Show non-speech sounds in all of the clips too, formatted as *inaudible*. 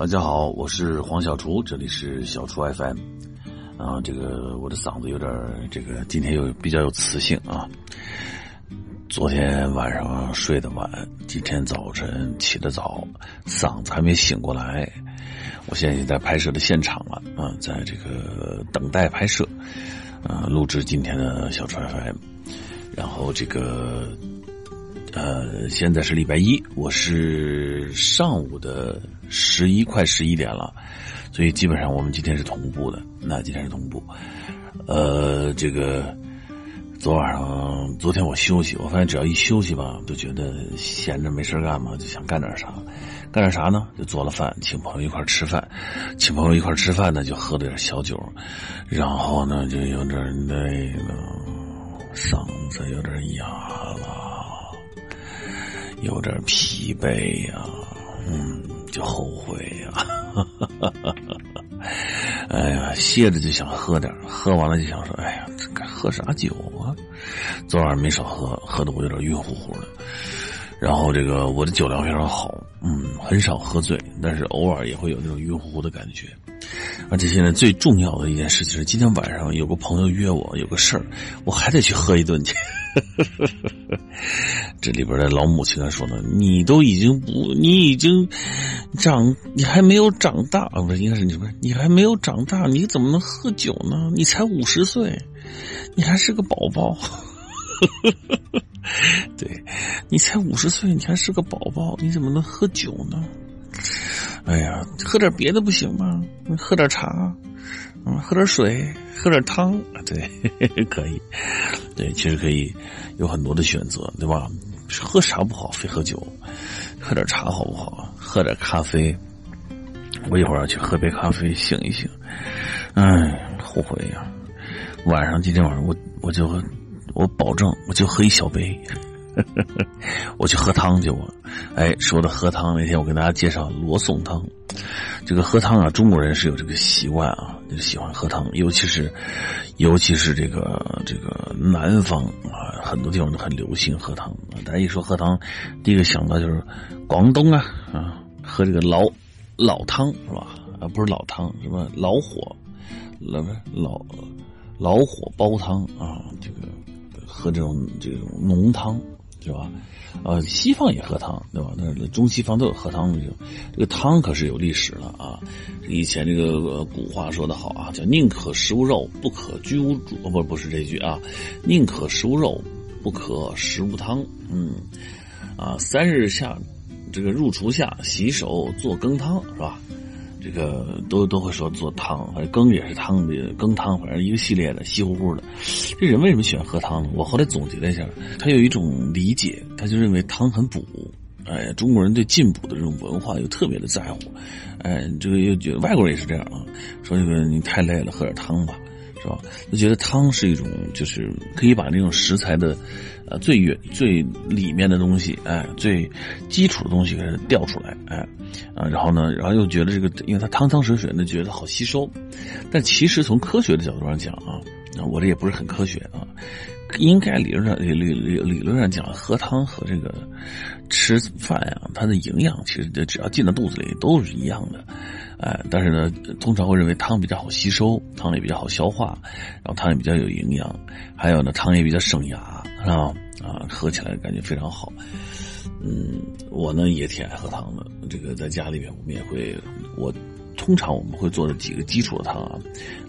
大家好，我是黄小厨，这里是小厨 FM。啊，这个我的嗓子有点这个，今天又比较有磁性啊。昨天晚上睡得晚，今天早晨起得早，嗓子还没醒过来。我现在已经在拍摄的现场了啊，在这个等待拍摄，啊，录制今天的小厨 FM。然后这个。呃，现在是礼拜一，我是上午的十一快十一点了，所以基本上我们今天是同步的。那今天是同步，呃，这个昨晚上，昨天我休息，我发现只要一休息吧，就觉得闲着没事干嘛，就想干点啥，干点啥呢？就做了饭，请朋友一块吃饭，请朋友一块吃饭呢，就喝了点小酒，然后呢，就有点累了，嗓子有点哑。有点疲惫呀，嗯，就后悔呀，*laughs* 哎呀，歇着就想喝点，喝完了就想说，哎呀，这该喝啥酒啊？昨晚没少喝，喝的我有点晕乎乎的。然后这个我的酒量非常好，嗯，很少喝醉，但是偶尔也会有那种晕乎乎的感觉。而且现在最重要的一件事情是，今天晚上有个朋友约我，有个事儿，我还得去喝一顿去。*laughs* 这里边的老母亲还说呢：“你都已经不，你已经长，你还没有长大啊？不是，应该是你不是你还没有长大，你怎么能喝酒呢？你才五十岁，你还是个宝宝。*laughs* 对，你才五十岁，你还是个宝宝，你怎么能喝酒呢？哎呀，喝点别的不行吗？喝点茶。”嗯，喝点水，喝点汤，*laughs* 对，*laughs* 可以，对，其实可以有很多的选择，对吧？喝啥不好，非喝酒，喝点茶好不好？喝点咖啡，我一会儿要去喝杯咖啡醒一醒。哎，后悔呀！晚上今天晚上我我就我保证我就喝一小杯，*laughs* 我去喝汤去我。哎，说到喝汤那天，我跟大家介绍罗宋汤。这个喝汤啊，中国人是有这个习惯啊，就喜欢喝汤，尤其是，尤其是这个这个南方啊，很多地方都很流行喝汤。大家一说喝汤，第一个想到就是广东啊啊，喝这个老老汤是吧？啊，不是老汤，什么老火，老老老火煲汤啊，这个喝这种这种浓汤。是吧？呃，西方也喝汤，对吧？那中西方都有喝汤的这，个汤可是有历史了啊！以前这个古话说的好啊，叫“宁可食无肉，不可居无主”，不，不是这句啊，“宁可食无肉，不可食无汤”。嗯，啊，三日下，这个入厨下洗手做羹汤，是吧？这个都都会说做汤，反正羹也是汤的羹汤，反正一个系列的稀乎乎的。这人为什么喜欢喝汤呢？我后来总结了一下，他有一种理解，他就认为汤很补。哎，中国人对进补的这种文化又特别的在乎。哎，这个又觉得外国人也是这样啊，说这个你太累了，喝点汤吧。是吧？就觉得汤是一种，就是可以把那种食材的，呃，最远最里面的东西，哎，最基础的东西给它调出来，哎，啊，然后呢，然后又觉得这个，因为它汤汤水水的，觉得好吸收。但其实从科学的角度上讲啊，我这也不是很科学啊，应该理论上理理理理论上讲，喝汤和这个吃饭呀，它的营养其实只要进到肚子里都是一样的。哎，但是呢，通常会认为汤比较好吸收，汤也比较好消化，然后汤也比较有营养，还有呢，汤也比较省牙，是吧？啊，喝起来感觉非常好。嗯，我呢也挺爱喝汤的。这个在家里面，我们也会，我通常我们会做的几个基础的汤啊，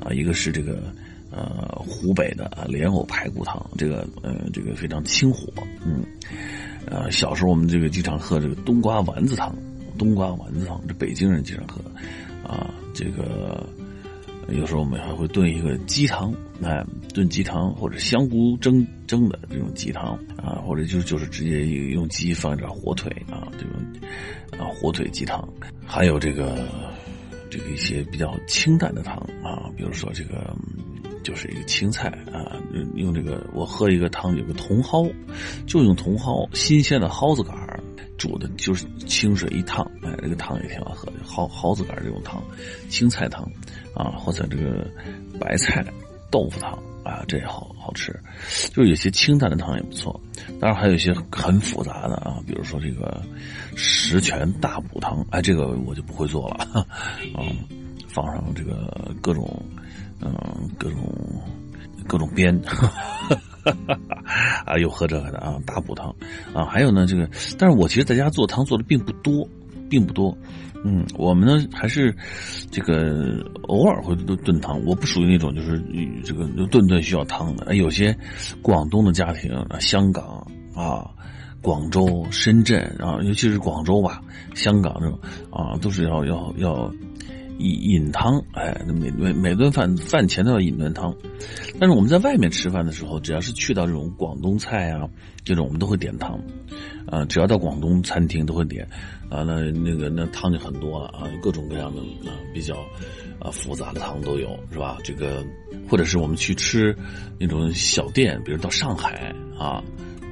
啊，一个是这个呃湖北的啊莲藕排骨汤，这个呃这个非常清火。嗯，呃小时候我们这个经常喝这个冬瓜丸子汤。冬瓜丸子汤，这北京人经常喝，啊，这个有时候我们还会炖一个鸡汤，哎，炖鸡汤或者香菇蒸蒸的这种鸡汤啊，或者就就是直接用鸡放一点火腿啊，这种啊火腿鸡汤，还有这个这个一些比较清淡的汤啊，比如说这个就是一个青菜啊，用这个我喝一个汤，有个茼蒿，就用茼蒿新鲜的蒿子杆。煮的就是清水一烫，哎，这个汤也挺好喝的，蒿蒿子杆这种汤，青菜汤，啊，或者这个白菜豆腐汤，啊，这也好好吃。就有些清淡的汤也不错，当然还有一些很复杂的啊，比如说这个十全大补汤，哎，这个我就不会做了，嗯，放上这个各种嗯各种各种边。哈 *laughs* 哈啊，又喝这个的啊，大补汤啊，还有呢，这个，但是我其实在家做汤做的并不多，并不多。嗯，我们呢还是这个偶尔会炖炖汤。我不属于那种就是这个顿顿需要汤的。有些广东的家庭，香港啊、广州、深圳啊，尤其是广州吧、香港这种啊，都是要要要。饮饮汤，哎，每每每顿饭饭前都要饮顿汤。但是我们在外面吃饭的时候，只要是去到这种广东菜啊，这种我们都会点汤。啊，只要到广东餐厅都会点。啊，那那个那汤就很多了啊，各种各样的啊比较啊复杂的汤都有，是吧？这个或者是我们去吃那种小店，比如到上海啊，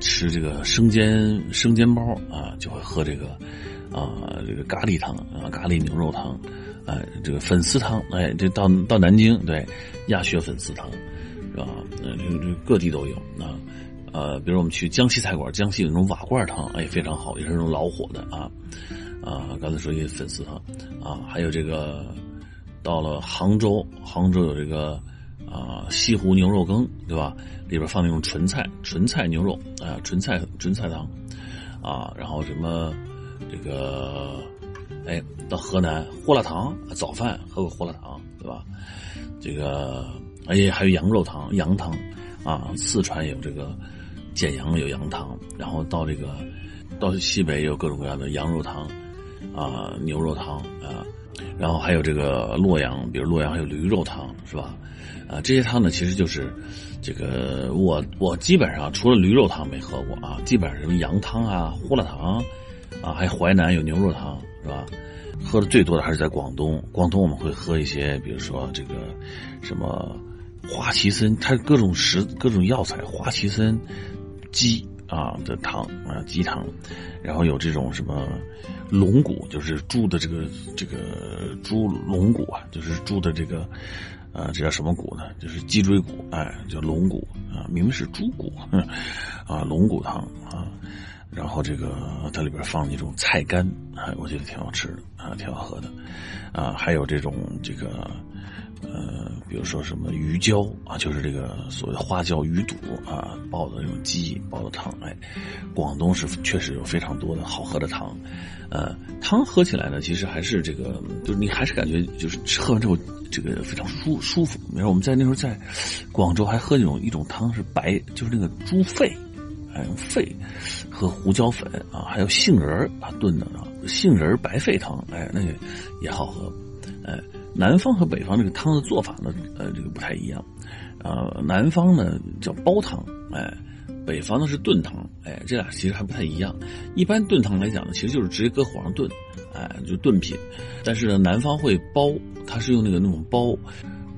吃这个生煎生煎包啊，就会喝这个啊这个咖喱汤啊咖喱牛肉汤。哎，这个粉丝汤，哎，这到到南京，对，鸭血粉丝汤，是吧？呃，这这各地都有。啊，呃，比如我们去江西菜馆，江西有那种瓦罐汤，哎，非常好，也是那种老火的啊。啊，刚才说一粉丝汤，啊，还有这个到了杭州，杭州有这个啊西湖牛肉羹，对吧？里边放那种纯菜，纯菜牛肉啊，纯菜纯菜汤，啊，然后什么这个。哎，到河南胡辣汤，早饭喝个胡辣汤，对吧？这个哎，还有羊肉汤、羊汤啊。四川有这个简阳有羊汤，然后到这个到西北有各种各样的羊肉汤啊、牛肉汤啊，然后还有这个洛阳，比如洛阳还有驴肉汤，是吧？啊，这些汤呢，其实就是这个我我基本上除了驴肉汤没喝过啊，基本上什么羊汤啊、胡辣汤啊，还淮南有牛肉汤。是吧？喝的最多的还是在广东。广东我们会喝一些，比如说这个什么花旗参，它各种食各种药材，花旗参鸡啊的汤啊鸡汤，然后有这种什么龙骨，就是猪的这个这个猪龙骨啊，就是猪的这个啊这叫什么骨呢？就是脊椎骨，哎，叫龙骨啊，明明是猪骨 *laughs* 啊，龙骨汤啊。然后这个它里边放了一种菜干，哎，我觉得挺好吃的啊，挺好喝的，啊，还有这种这个，呃，比如说什么鱼胶啊，就是这个所谓的花椒鱼肚啊，煲的这种鸡煲的汤，哎，广东是确实有非常多的好喝的汤，呃，汤喝起来呢，其实还是这个，就是你还是感觉就是喝完之后这个非常舒舒服。比如我们在那时候在广州还喝那种一种汤是白，就是那个猪肺。还用肺和胡椒粉啊，还有杏仁啊炖的啊，杏仁白肺汤，哎，那个也好喝。哎，南方和北方这个汤的做法呢，呃，这个不太一样。呃，南方呢叫煲汤，哎，北方呢是炖汤，哎，这俩其实还不太一样。一般炖汤来讲呢，其实就是直接搁火上炖，哎，就炖品。但是呢，南方会煲，它是用那个那种煲，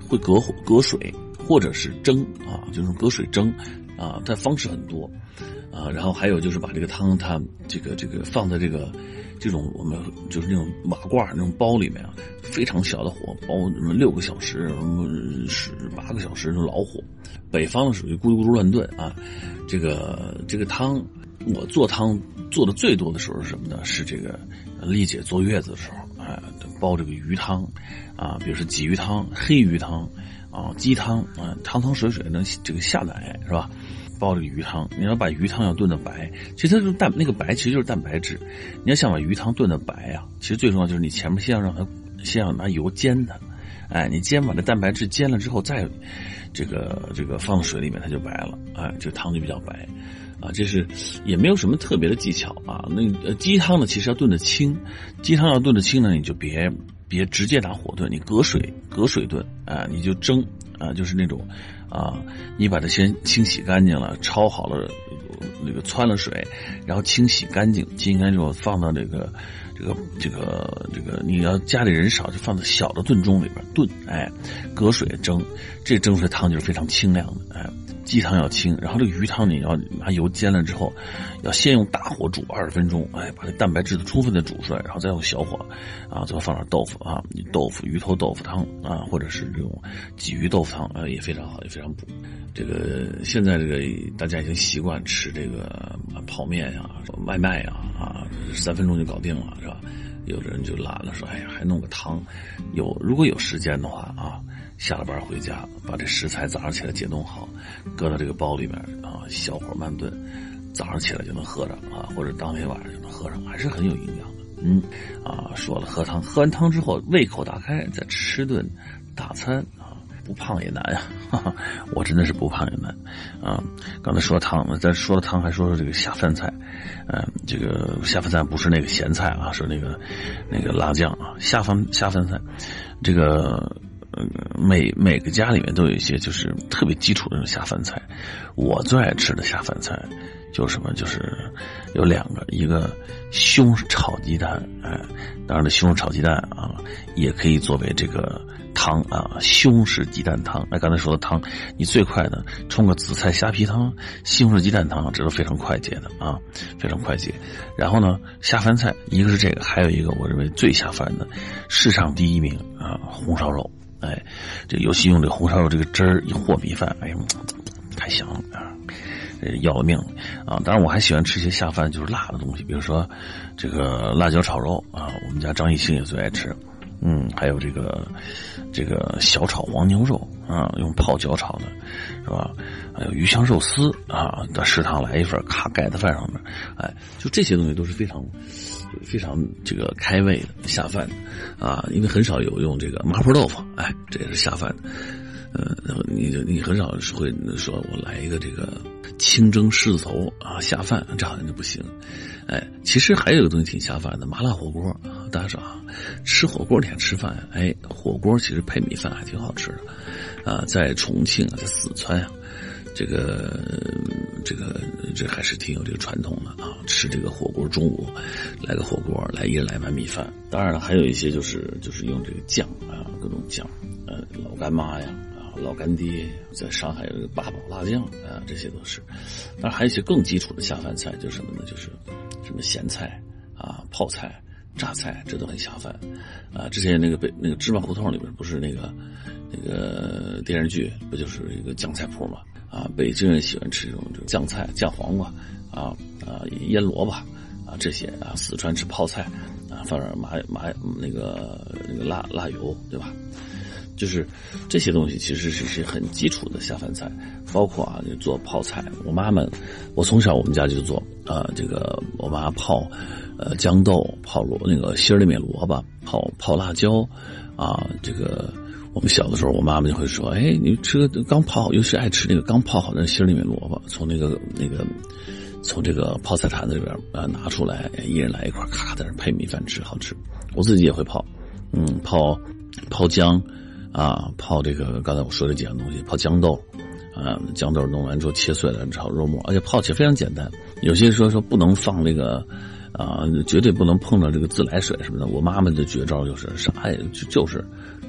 会隔火隔水，或者是蒸啊，就是隔水蒸。啊，它方式很多，啊，然后还有就是把这个汤，它这个这个放在这个这种我们就是那种瓦罐那种包里面啊，非常小的火包，什么六个小时，什么十八个小时那种老火。北方属于咕噜咕噜乱炖啊，这个这个汤，我做汤做的最多的时候是什么呢？是这个丽姐坐月子的时候，哎，煲这个鱼汤，啊，比如说鲫鱼汤、黑鱼汤。啊，鸡汤啊，汤汤水水能这个下奶是吧？煲这个鱼汤，你要把鱼汤要炖的白，其实它是蛋，那个白其实就是蛋白质。你要想把鱼汤炖的白啊，其实最重要就是你前面先要让它，先要拿油煎它，哎，你煎把这蛋白质煎了之后，再这个这个放水里面，它就白了，哎，这汤就比较白，啊，这是也没有什么特别的技巧啊。那鸡汤呢，其实要炖的清，鸡汤要炖的清呢，你就别。别直接拿火炖，你隔水隔水炖啊，你就蒸啊，就是那种啊，你把它先清洗干净了，焯好了，那个汆了水，然后清洗干净，清干净之后放到这个这个这个这个，你要家里人少，就放在小的炖盅里边炖，哎，隔水蒸，这蒸出来汤就是非常清凉的，哎。鸡汤要清，然后这个鱼汤你要拿油煎了之后，要先用大火煮二十分钟，哎，把这蛋白质充分的煮出来，然后再用小火，啊，最后放点豆腐啊，豆腐鱼头豆腐汤啊，或者是这种鲫鱼豆腐汤啊，也非常好，也非常补。这个现在这个大家已经习惯吃这个泡面呀、外卖呀，啊，三分钟就搞定了，吧？有的人就懒了，说，哎呀，还弄个汤。有如果有时间的话啊。下了班回家，把这食材早上起来解冻好，搁到这个包里面啊，小火慢炖，早上起来就能喝着啊，或者当天晚上就能喝上，还是很有营养的。嗯，啊，说了喝汤，喝完汤之后胃口大开，再吃顿大餐，不胖也难呀。我真的是不胖也难啊。刚才说汤，再说了汤，还说说这个下饭菜。嗯，这个下饭菜不是那个咸菜啊，是那个那个辣酱啊。下饭下饭菜，这个。呃，每每个家里面都有一些就是特别基础的那种下饭菜。我最爱吃的下饭菜，就是什么？就是有两个，一个西红柿炒鸡蛋，哎，当然了，西红柿炒鸡蛋啊，也可以作为这个汤啊，西红柿鸡蛋汤。那刚才说的汤，你最快的冲个紫菜虾皮汤、西红柿鸡蛋汤，这都非常快捷的啊，非常快捷。然后呢，下饭菜一个是这个，还有一个我认为最下饭的，市场第一名啊，红烧肉。哎，这尤其用这红烧肉这个汁儿一和米饭，哎呀，太香了啊！要了命啊！当然我还喜欢吃些下饭就是辣的东西，比如说这个辣椒炒肉啊，我们家张艺兴也最爱吃。嗯，还有这个这个小炒黄牛肉啊，用泡椒炒的，是吧？还有鱼香肉丝啊，到食堂来一份，咔盖在饭上面，哎，就这些东西都是非常。非常这个开胃的下饭的啊，因为很少有用这个麻婆豆腐，哎，这也是下饭的。呃，你你很少会说我来一个这个清蒸狮子头啊下饭，这好像就不行。哎，其实还有一个东西挺下饭的，麻辣火锅大家说啊，吃火锅天吃饭，哎，火锅其实配米饭还挺好吃的啊，在重庆啊，在四川啊。这个这个这还是挺有这个传统的啊！吃这个火锅，中午来个火锅，来一人来碗米饭。当然了，还有一些就是就是用这个酱啊，各种酱，呃，老干妈呀，老干爹，在上海有这个八宝辣酱啊，这些都是。当然还有一些更基础的下饭菜，就是什么呢？就是什么咸菜啊、泡菜、榨菜，这都很下饭啊。之前那个北那个芝麻胡同里边不是那个那个电视剧，不就是一个酱菜铺吗？啊，北京人喜欢吃这种这酱菜、酱黄瓜，啊啊腌萝卜，啊这些啊，四川吃泡菜，啊放点麻麻那个那个辣辣油，对吧？就是这些东西其实是是很基础的下饭菜，包括啊就做泡菜，我妈们，我从小我们家就做啊，这个我妈泡呃豇豆，泡萝那个心里面萝卜，泡泡辣椒，啊这个。我们小的时候，我妈妈就会说：“哎，你吃个刚泡，尤其爱吃那个刚泡好的心里面萝卜，从那个那个从这个泡菜坛子里边啊拿出来，一人来一块，咔在那配米饭吃，好吃。我自己也会泡，嗯，泡泡姜啊，泡这个刚才我说的几样东西，泡豇豆啊，豇豆弄完之后切碎了炒肉末，而且泡起来非常简单。有些说说不能放那个啊，绝对不能碰到这个自来水什么的。我妈妈的绝招就是啥呀，就就是。”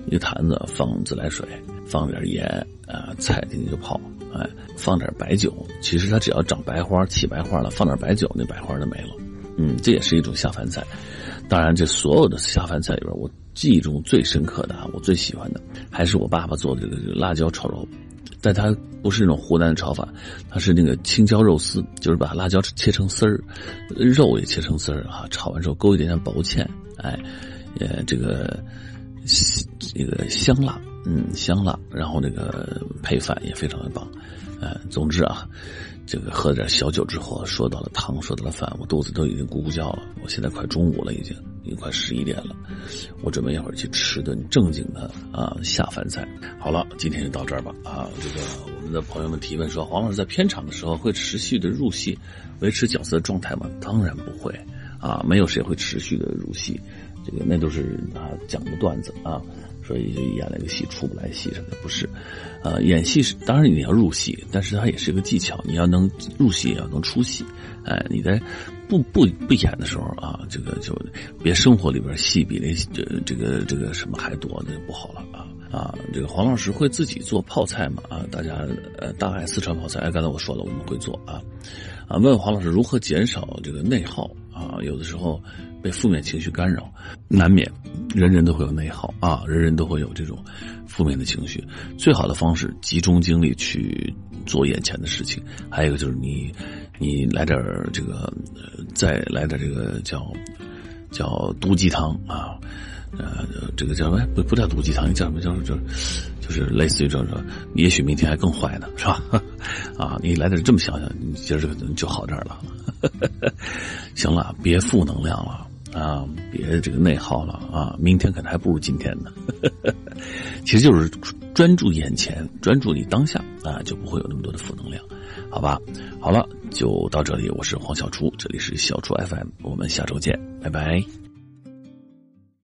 一坛子放自来水，放点盐啊，菜进去就泡。哎，放点白酒，其实它只要长白花、起白花了，放点白酒，那白花就没了。嗯，这也是一种下饭菜。当然，这所有的下饭菜里边，我记忆中最深刻的啊，我最喜欢的还是我爸爸做的这个辣椒炒肉。但它不是那种湖南的炒法，它是那个青椒肉丝，就是把辣椒切成丝儿，肉也切成丝儿啊，炒完之后勾一点点薄芡，哎，呃，这个。这个香辣，嗯，香辣，然后那个配饭也非常的棒，呃，总之啊，这个喝点小酒之后，说到了汤，说到了饭，我肚子都已经咕咕叫了。我现在快中午了，已经，已经快十一点了，我准备一会儿去吃顿正经的啊下饭菜。好了，今天就到这儿吧。啊，这个我们的朋友们提问说，黄老师在片场的时候会持续的入戏，维持角色的状态吗？当然不会，啊，没有谁会持续的入戏。这个那都是他讲的段子啊，所以就演了个戏出不来戏什么的，不是，呃，演戏是当然你要入戏，但是它也是一个技巧，你要能入戏，也要能出戏，哎，你在不不不演的时候啊，这个就别生活里边戏比那这这个这个什么还多，那就不好了啊啊！这个黄老师会自己做泡菜吗？啊，大家呃，大爱四川泡菜，哎，刚才我说了，我们会做啊啊，问黄老师如何减少这个内耗有的时候。被负面情绪干扰，难免，人人都会有内耗啊，人人都会有这种负面的情绪。最好的方式，集中精力去做眼前的事情。还有一个就是你，你来点这个，再来点这个叫叫毒鸡汤啊，呃，这个叫什么？不不叫毒鸡汤，叫什么？叫叫就是类似于这种，也许明天还更坏呢，是吧？*laughs* 啊，你来点这么想想，你今儿这个就好点了。*laughs* 行了，别负能量了。啊，别这个内耗了啊！明天可能还不如今天呢。*laughs* 其实就是专注眼前，专注你当下啊，就不会有那么多的负能量，好吧？好了，就到这里。我是黄小厨，这里是小厨 FM，我们下周见，拜拜。